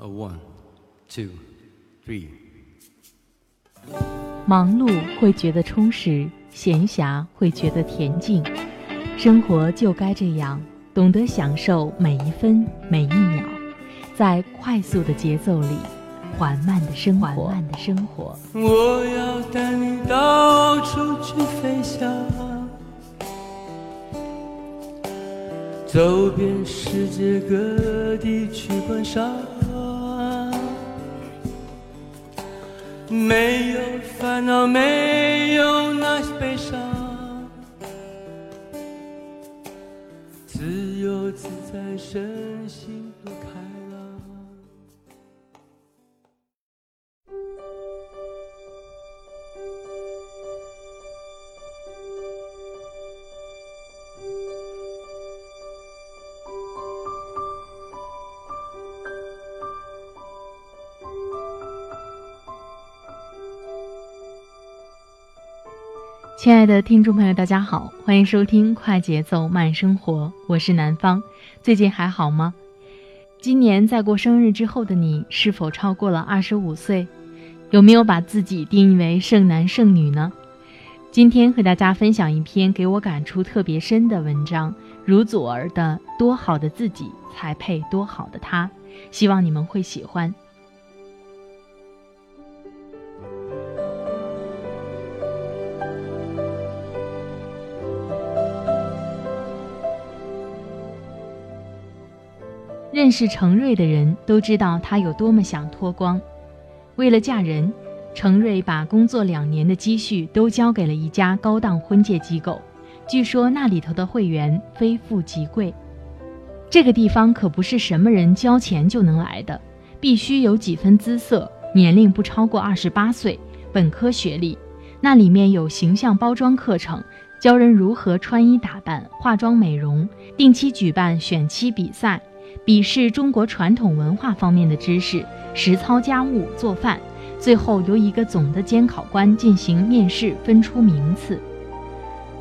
A one, two, three. 忙碌会觉得充实，闲暇会觉得恬静，生活就该这样，懂得享受每一分每一秒，在快速的节奏里，缓慢的生活。缓慢的生活。我要带你到处去飞翔，走遍世界各地去观赏。没有烦恼，没有那些悲伤，自由自在，身心多开亲爱的听众朋友，大家好，欢迎收听《快节奏慢生活》，我是南方。最近还好吗？今年在过生日之后的你，是否超过了二十五岁？有没有把自己定义为剩男剩女呢？今天和大家分享一篇给我感触特别深的文章，如左儿的《多好的自己才配多好的他》，希望你们会喜欢。认识程瑞的人都知道他有多么想脱光。为了嫁人，程瑞把工作两年的积蓄都交给了一家高档婚介机构。据说那里头的会员非富即贵。这个地方可不是什么人交钱就能来的，必须有几分姿色，年龄不超过二十八岁，本科学历。那里面有形象包装课程，教人如何穿衣打扮、化妆美容，定期举办选妻比赛。笔试中国传统文化方面的知识，实操家务做饭，最后由一个总的监考官进行面试，分出名次。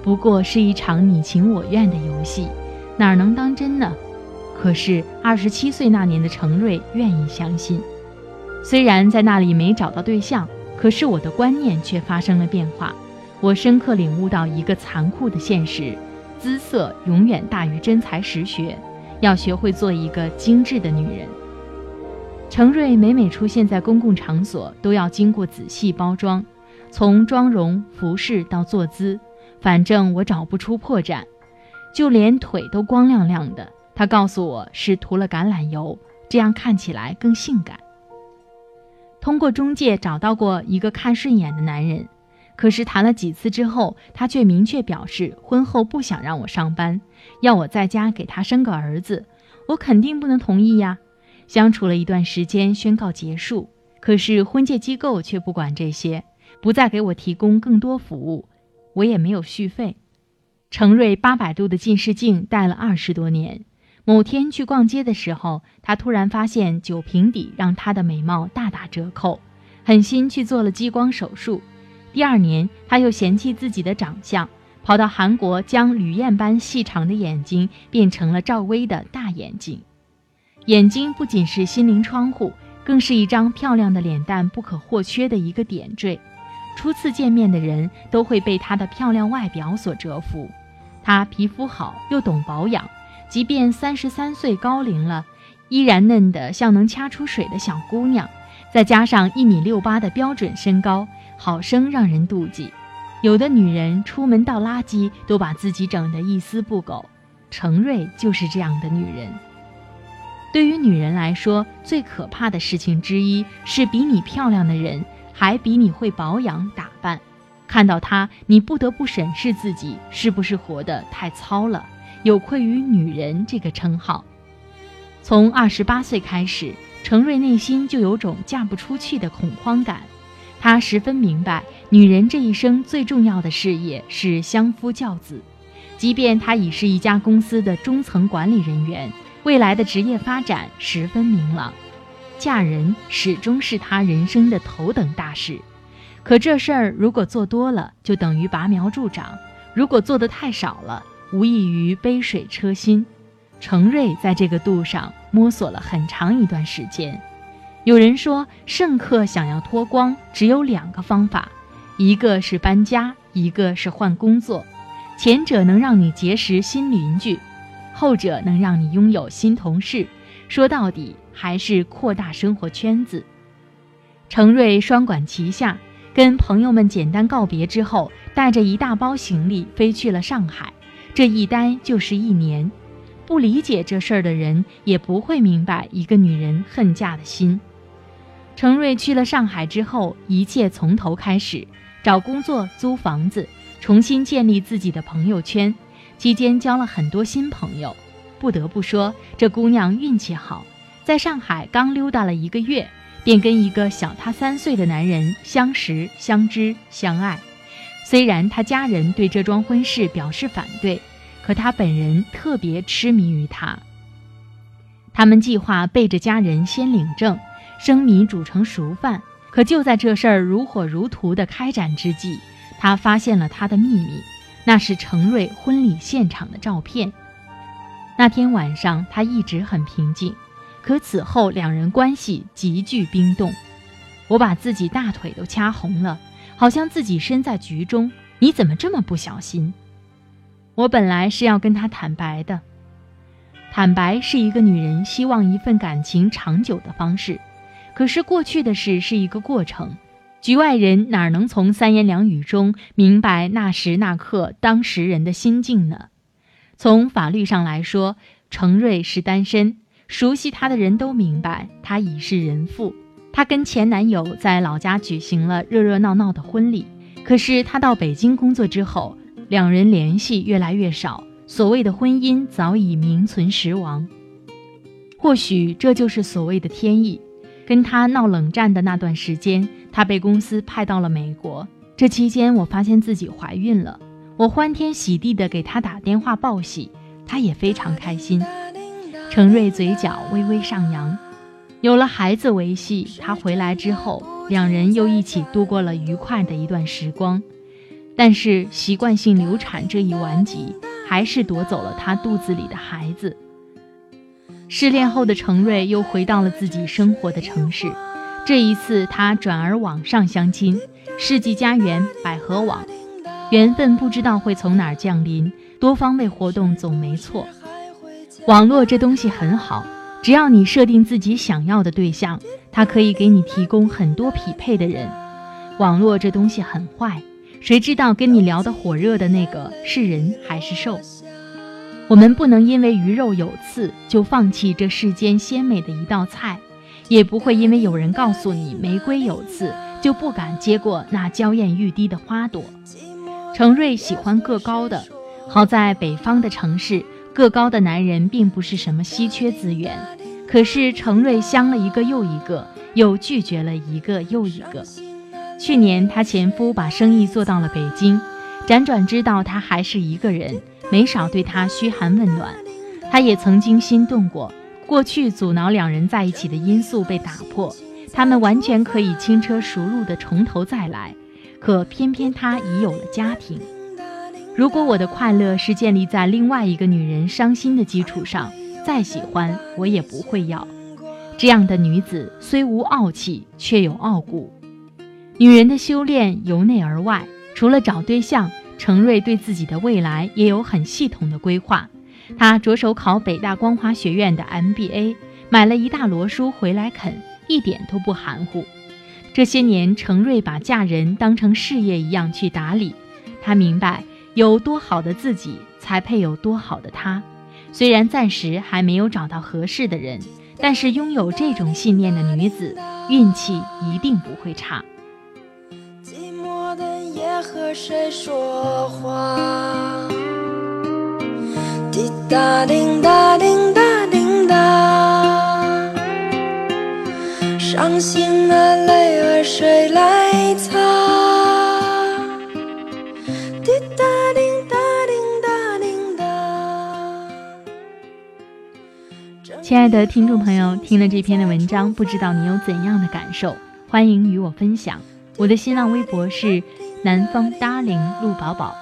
不过是一场你情我愿的游戏，哪能当真呢？可是二十七岁那年的程瑞愿意相信。虽然在那里没找到对象，可是我的观念却发生了变化。我深刻领悟到一个残酷的现实：姿色永远大于真才实学。要学会做一个精致的女人。程瑞每每出现在公共场所，都要经过仔细包装，从妆容、服饰到坐姿，反正我找不出破绽。就连腿都光亮亮的，他告诉我是涂了橄榄油，这样看起来更性感。通过中介找到过一个看顺眼的男人。可是谈了几次之后，他却明确表示婚后不想让我上班，要我在家给他生个儿子。我肯定不能同意呀。相处了一段时间，宣告结束。可是婚介机构却不管这些，不再给我提供更多服务，我也没有续费。程瑞八百度的近视镜戴了二十多年，某天去逛街的时候，他突然发现酒瓶底让他的美貌大打折扣，狠心去做了激光手术。第二年，他又嫌弃自己的长相，跑到韩国将吕燕般细长的眼睛变成了赵薇的大眼睛。眼睛不仅是心灵窗户，更是一张漂亮的脸蛋不可或缺的一个点缀。初次见面的人都会被她的漂亮外表所折服。她皮肤好，又懂保养，即便三十三岁高龄了，依然嫩得像能掐出水的小姑娘。再加上一米六八的标准身高。好生让人妒忌，有的女人出门倒垃圾都把自己整得一丝不苟，程瑞就是这样的女人。对于女人来说，最可怕的事情之一是比你漂亮的人还比你会保养打扮，看到她，你不得不审视自己是不是活得太糙了，有愧于女人这个称号。从二十八岁开始，程瑞内心就有种嫁不出去的恐慌感。他十分明白，女人这一生最重要的事业是相夫教子。即便她已是一家公司的中层管理人员，未来的职业发展十分明朗，嫁人始终是她人生的头等大事。可这事儿如果做多了，就等于拔苗助长；如果做得太少了，无异于杯水车薪。程瑞在这个度上摸索了很长一段时间，有人说，圣客想要脱光，只有两个方法，一个是搬家，一个是换工作。前者能让你结识新邻居，后者能让你拥有新同事。说到底，还是扩大生活圈子。程瑞双管齐下，跟朋友们简单告别之后，带着一大包行李飞去了上海。这一待就是一年。不理解这事儿的人，也不会明白一个女人恨嫁的心。程瑞去了上海之后，一切从头开始，找工作、租房子，重新建立自己的朋友圈。期间交了很多新朋友。不得不说，这姑娘运气好，在上海刚溜达了一个月，便跟一个小她三岁的男人相识、相知、相爱。虽然她家人对这桩婚事表示反对，可他本人特别痴迷于他。他们计划背着家人先领证。生米煮成熟饭，可就在这事儿如火如荼的开展之际，他发现了他的秘密，那是程瑞婚礼现场的照片。那天晚上，他一直很平静，可此后两人关系急剧冰冻。我把自己大腿都掐红了，好像自己身在局中。你怎么这么不小心？我本来是要跟他坦白的，坦白是一个女人希望一份感情长久的方式。可是过去的事是一个过程，局外人哪能从三言两语中明白那时那刻当时人的心境呢？从法律上来说，程瑞是单身，熟悉他的人都明白他已是人妇。她跟前男友在老家举行了热热闹闹的婚礼，可是她到北京工作之后，两人联系越来越少，所谓的婚姻早已名存实亡。或许这就是所谓的天意。跟他闹冷战的那段时间，他被公司派到了美国。这期间，我发现自己怀孕了，我欢天喜地的给他打电话报喜，他也非常开心。程瑞嘴角微微上扬，有了孩子维系，他回来之后，两人又一起度过了愉快的一段时光。但是习惯性流产这一顽疾，还是夺走了他肚子里的孩子。失恋后的程瑞又回到了自己生活的城市，这一次他转而网上相亲，世纪佳缘、百合网，缘分不知道会从哪儿降临，多方位活动总没错。网络这东西很好，只要你设定自己想要的对象，它可以给你提供很多匹配的人。网络这东西很坏，谁知道跟你聊得火热的那个是人还是兽？我们不能因为鱼肉有刺就放弃这世间鲜美的一道菜，也不会因为有人告诉你玫瑰有刺就不敢接过那娇艳欲滴的花朵。程瑞喜欢个高的，好在北方的城市，个高的男人并不是什么稀缺资源。可是程瑞相了一个又一个，又拒绝了一个又一个。去年他前夫把生意做到了北京，辗转知道他还是一个人。没少对他嘘寒问暖，他也曾经心动过。过去阻挠两人在一起的因素被打破，他们完全可以轻车熟路的从头再来。可偏偏他已有了家庭。如果我的快乐是建立在另外一个女人伤心的基础上，再喜欢我也不会要。这样的女子虽无傲气，却有傲骨。女人的修炼由内而外，除了找对象。程瑞对自己的未来也有很系统的规划，他着手考北大光华学院的 MBA，买了一大摞书回来啃，一点都不含糊。这些年，程瑞把嫁人当成事业一样去打理。他明白，有多好的自己，才配有多好的他。虽然暂时还没有找到合适的人，但是拥有这种信念的女子，运气一定不会差。和谁说话？滴答滴答滴答滴答，伤心的泪儿谁来擦？滴答滴答滴答滴答。亲爱的听众朋友，听了这篇的文章，不知道你有怎样的感受？欢迎与我分享。我的新浪微博是。南方 darling 陆宝宝，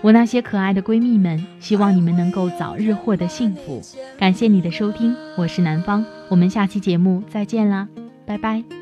我那些可爱的闺蜜们，希望你们能够早日获得幸福。感谢你的收听，我是南方，我们下期节目再见啦。拜拜。